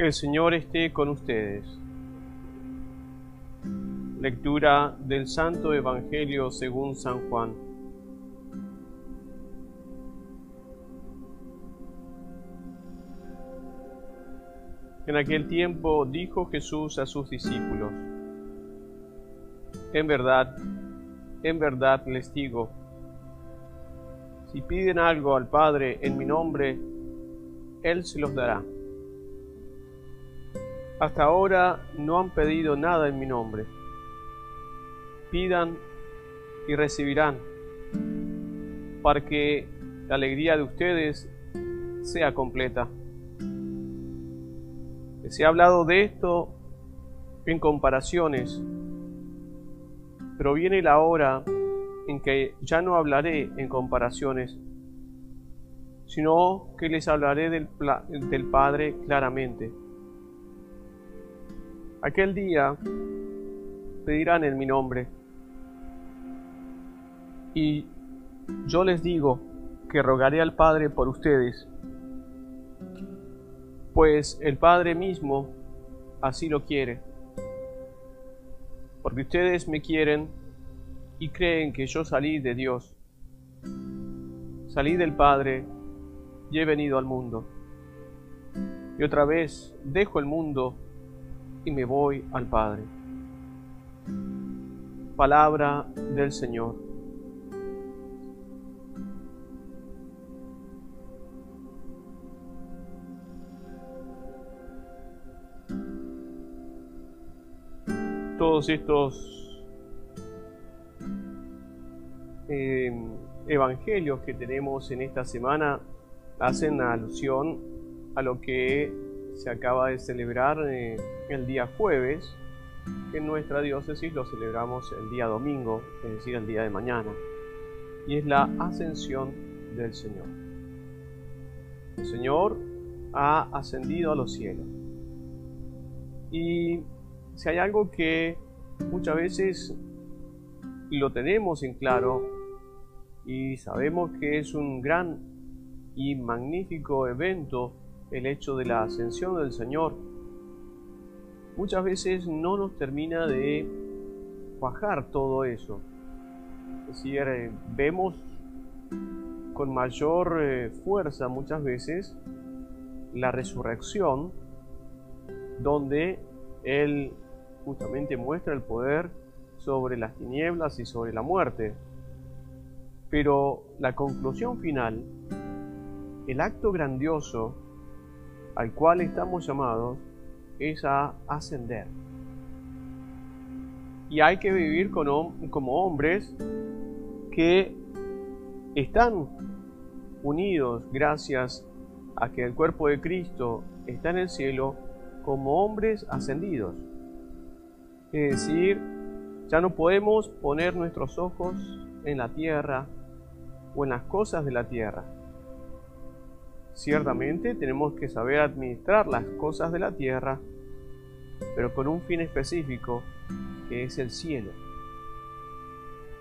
El Señor esté con ustedes. Lectura del Santo Evangelio según San Juan. En aquel tiempo dijo Jesús a sus discípulos, En verdad, en verdad les digo, si piden algo al Padre en mi nombre, Él se los dará. Hasta ahora no han pedido nada en mi nombre. Pidan y recibirán, para que la alegría de ustedes sea completa. Se ha hablado de esto en comparaciones, pero viene la hora en que ya no hablaré en comparaciones, sino que les hablaré del, del Padre claramente. Aquel día pedirán en mi nombre, y yo les digo que rogaré al Padre por ustedes, pues el Padre mismo así lo quiere, porque ustedes me quieren y creen que yo salí de Dios, salí del Padre y he venido al mundo. Y otra vez dejo el mundo y me voy al Padre. Palabra del Señor. Todos estos eh, evangelios que tenemos en esta semana hacen alusión a lo que se acaba de celebrar eh, el día jueves, en nuestra diócesis lo celebramos el día domingo, es decir, el día de mañana, y es la ascensión del Señor. El Señor ha ascendido a los cielos. Y si hay algo que muchas veces lo tenemos en claro y sabemos que es un gran y magnífico evento el hecho de la ascensión del Señor, muchas veces no nos termina de cuajar todo eso. Es decir, eh, vemos con mayor eh, fuerza muchas veces la resurrección, donde Él justamente muestra el poder sobre las tinieblas y sobre la muerte. Pero la conclusión final, el acto grandioso al cual estamos llamados, es a ascender. Y hay que vivir como hombres que están unidos gracias a que el cuerpo de Cristo está en el cielo como hombres ascendidos. Es decir, ya no podemos poner nuestros ojos en la tierra o en las cosas de la tierra. Ciertamente tenemos que saber administrar las cosas de la tierra, pero con un fin específico, que es el cielo.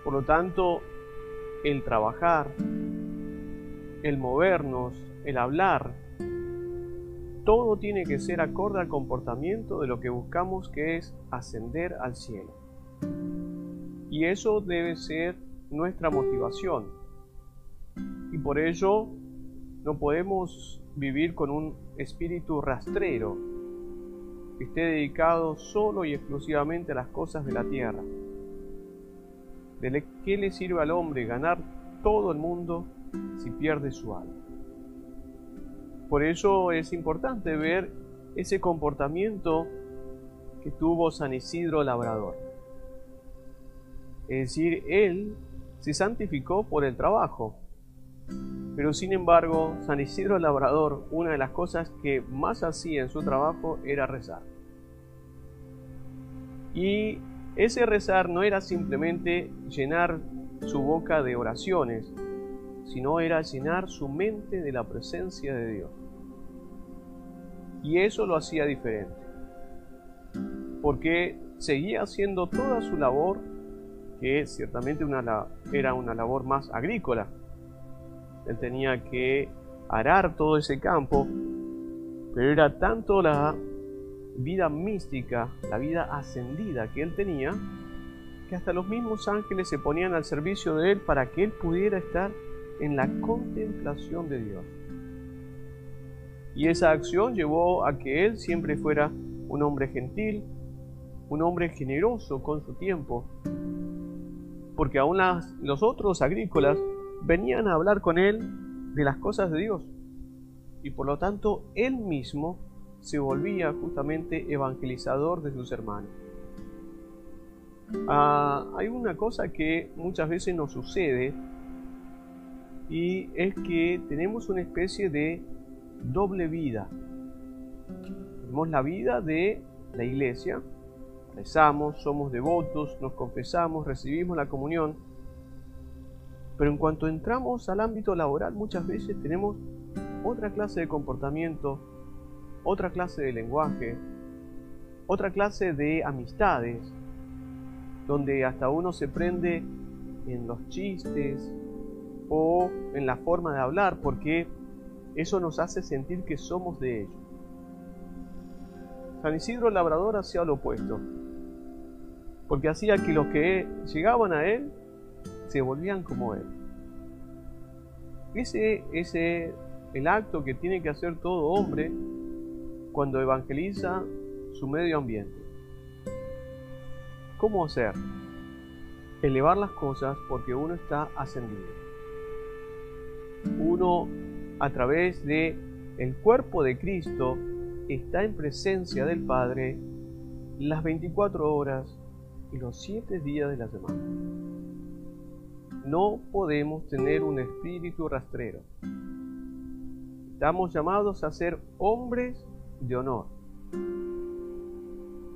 Por lo tanto, el trabajar, el movernos, el hablar, todo tiene que ser acorde al comportamiento de lo que buscamos que es ascender al cielo. Y eso debe ser nuestra motivación. Y por ello no podemos vivir con un espíritu rastrero que esté dedicado solo y exclusivamente a las cosas de la tierra. ¿De qué le sirve al hombre ganar todo el mundo si pierde su alma? Por eso es importante ver ese comportamiento que tuvo San Isidro Labrador. Es decir, él se santificó por el trabajo. Pero sin embargo, San Isidro Labrador, una de las cosas que más hacía en su trabajo era rezar. Y ese rezar no era simplemente llenar su boca de oraciones, sino era llenar su mente de la presencia de Dios. Y eso lo hacía diferente, porque seguía haciendo toda su labor, que ciertamente era una labor más agrícola. Él tenía que arar todo ese campo, pero era tanto la vida mística, la vida ascendida que él tenía, que hasta los mismos ángeles se ponían al servicio de él para que él pudiera estar en la contemplación de Dios. Y esa acción llevó a que él siempre fuera un hombre gentil, un hombre generoso con su tiempo, porque aún los otros agrícolas venían a hablar con él de las cosas de Dios. Y por lo tanto, él mismo se volvía justamente evangelizador de sus hermanos. Ah, hay una cosa que muchas veces nos sucede y es que tenemos una especie de doble vida. Tenemos la vida de la iglesia, rezamos, somos devotos, nos confesamos, recibimos la comunión, pero en cuanto entramos al ámbito laboral muchas veces tenemos otra clase de comportamiento, otra clase de lenguaje, otra clase de amistades, donde hasta uno se prende en los chistes o en la forma de hablar, porque eso nos hace sentir que somos de ellos. San Isidro Labrador hacía lo opuesto, porque hacía que los que llegaban a él se volvían como él. Ese es el acto que tiene que hacer todo hombre cuando evangeliza su medio ambiente. ¿Cómo hacer? Elevar las cosas porque uno está ascendido. Uno a través de el cuerpo de Cristo está en presencia del Padre las 24 horas y los 7 días de la semana. No podemos tener un espíritu rastrero. Estamos llamados a ser hombres de honor.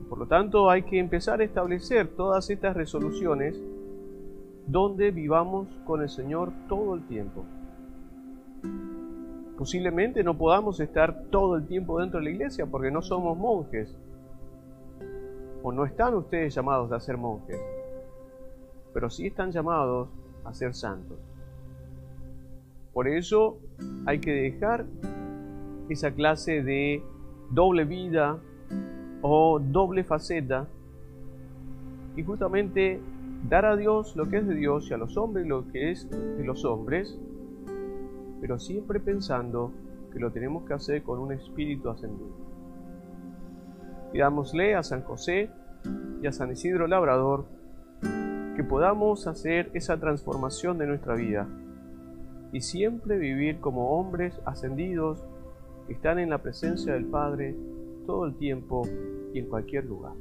Por lo tanto, hay que empezar a establecer todas estas resoluciones donde vivamos con el Señor todo el tiempo. Posiblemente no podamos estar todo el tiempo dentro de la iglesia porque no somos monjes. O no están ustedes llamados a ser monjes. Pero sí están llamados a ser santos. Por eso hay que dejar esa clase de doble vida o doble faceta y justamente dar a Dios lo que es de Dios y a los hombres lo que es de los hombres, pero siempre pensando que lo tenemos que hacer con un espíritu ascendido. Pidámosle a San José y a San Isidro Labrador podamos hacer esa transformación de nuestra vida y siempre vivir como hombres ascendidos que están en la presencia del Padre todo el tiempo y en cualquier lugar.